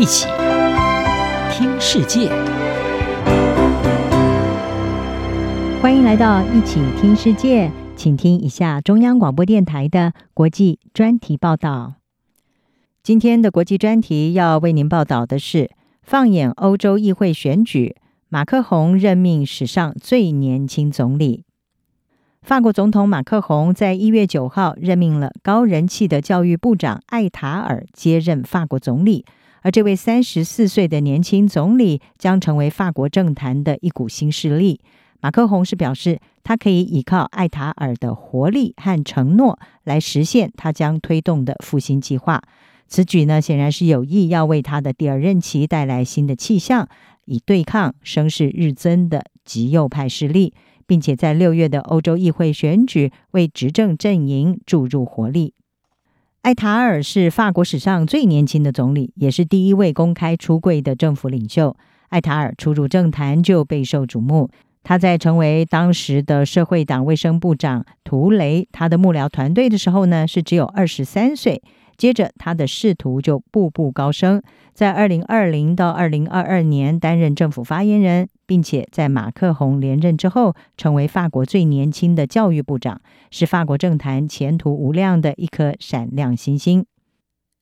一起听世界，欢迎来到一起听世界，请听一下中央广播电台的国际专题报道。今天的国际专题要为您报道的是：放眼欧洲议会选举，马克宏任命史上最年轻总理。法国总统马克宏在一月九号任命了高人气的教育部长艾塔尔接任法国总理，而这位三十四岁的年轻总理将成为法国政坛的一股新势力。马克宏是表示，他可以依靠艾塔尔的活力和承诺来实现他将推动的复兴计划。此举呢，显然是有意要为他的第二任期带来新的气象，以对抗声势日增的极右派势力。并且在六月的欧洲议会选举为执政阵营注入活力。艾塔尔是法国史上最年轻的总理，也是第一位公开出柜的政府领袖。艾塔尔初入政坛就备受瞩目。他在成为当时的社会党卫生部长图雷他的幕僚团队的时候呢，是只有二十三岁。接着，他的仕途就步步高升，在二零二零到二零二二年担任政府发言人，并且在马克宏连任之后，成为法国最年轻的教育部长，是法国政坛前途无量的一颗闪亮星星。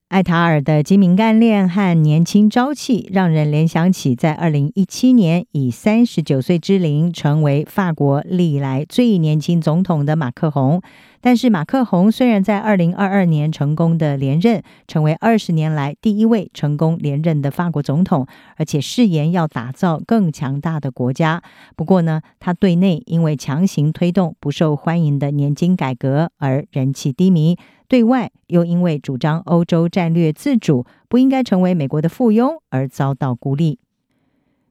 艾塔尔的精明干练和年轻朝气，让人联想起在二零一七年以三十九岁之龄成为法国历来最年轻总统的马克宏。但是，马克宏虽然在二零二二年成功的连任，成为二十年来第一位成功连任的法国总统，而且誓言要打造更强大的国家。不过呢，他对内因为强行推动不受欢迎的年金改革而人气低迷。对外又因为主张欧洲战略自主，不应该成为美国的附庸而遭到孤立。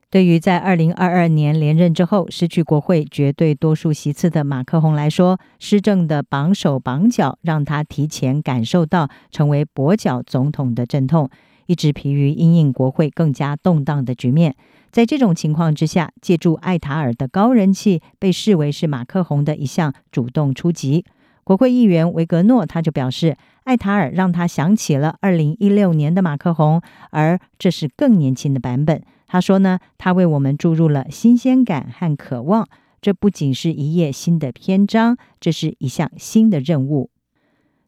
对于在二零二二年连任之后失去国会绝对多数席次的马克宏来说，施政的绑手绑脚让他提前感受到成为跛脚总统的阵痛，一直疲于因应国会更加动荡的局面。在这种情况之下，借助艾塔尔的高人气，被视为是马克宏的一项主动出击。国会议员维格诺他就表示，艾塔尔让他想起了二零一六年的马克宏，而这是更年轻的版本。他说呢，他为我们注入了新鲜感和渴望。这不仅是一页新的篇章，这是一项新的任务。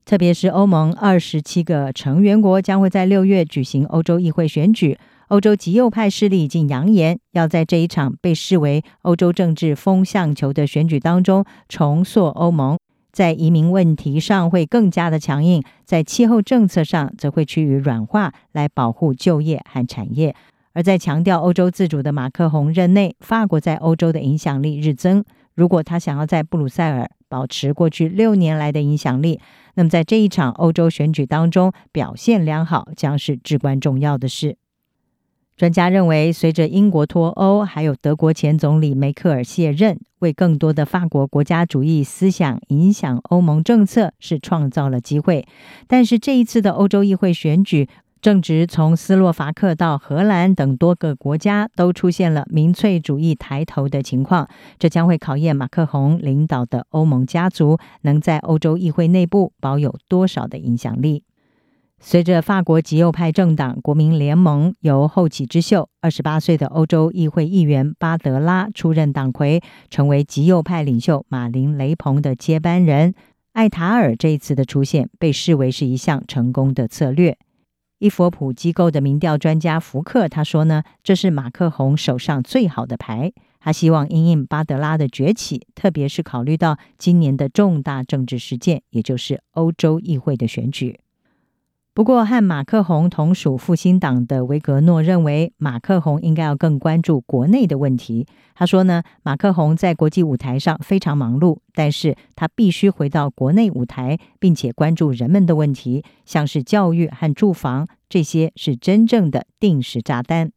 特别是欧盟二十七个成员国将会在六月举行欧洲议会选举，欧洲极右派势力已经扬言要在这一场被视为欧洲政治风向球的选举当中重塑欧盟。在移民问题上会更加的强硬，在气候政策上则会趋于软化，来保护就业和产业。而在强调欧洲自主的马克宏任内，法国在欧洲的影响力日增。如果他想要在布鲁塞尔保持过去六年来的影响力，那么在这一场欧洲选举当中表现良好，将是至关重要的事。专家认为，随着英国脱欧，还有德国前总理梅克尔卸任，为更多的法国国家主义思想影响欧盟政策是创造了机会。但是这一次的欧洲议会选举，正值从斯洛伐克到荷兰等多个国家都出现了民粹主义抬头的情况，这将会考验马克宏领导的欧盟家族能在欧洲议会内部保有多少的影响力。随着法国极右派政党国民联盟由后起之秀二十八岁的欧洲议会议员巴德拉出任党魁，成为极右派领袖马林雷朋的接班人。艾塔尔这一次的出现被视为是一项成功的策略。伊佛普机构的民调专家福克他说呢，这是马克宏手上最好的牌。他希望因应巴德拉的崛起，特别是考虑到今年的重大政治事件，也就是欧洲议会的选举。不过，和马克宏同属复兴党的维格诺认为，马克宏应该要更关注国内的问题。他说呢，马克宏在国际舞台上非常忙碌，但是他必须回到国内舞台，并且关注人们的问题，像是教育和住房，这些是真正的定时炸弹。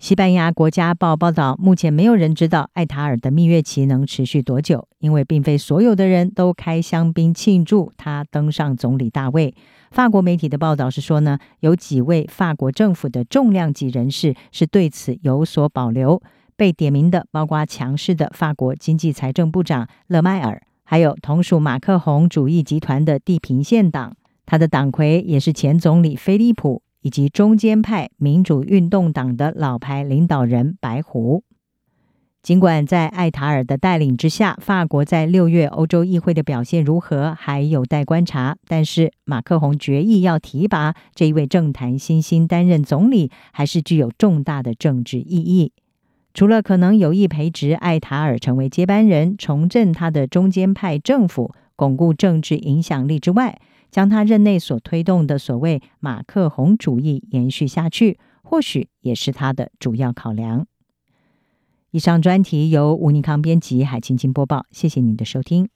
西班牙国家报报道，目前没有人知道艾塔尔的蜜月期能持续多久，因为并非所有的人都开香槟庆祝他登上总理大位。法国媒体的报道是说呢，有几位法国政府的重量级人士是对此有所保留。被点名的包括强势的法国经济财政部长勒迈尔，还有同属马克宏主义集团的地平线党，他的党魁也是前总理菲利普。以及中间派民主运动党的老牌领导人白胡。尽管在艾塔尔的带领之下，法国在六月欧洲议会的表现如何还有待观察，但是马克宏决议要提拔这一位政坛新星担任总理，还是具有重大的政治意义。除了可能有意培植艾塔尔成为接班人，重振他的中间派政府，巩固政治影响力之外，将他任内所推动的所谓马克宏主义延续下去，或许也是他的主要考量。以上专题由吴尼康编辑，海青青播报。谢谢您的收听。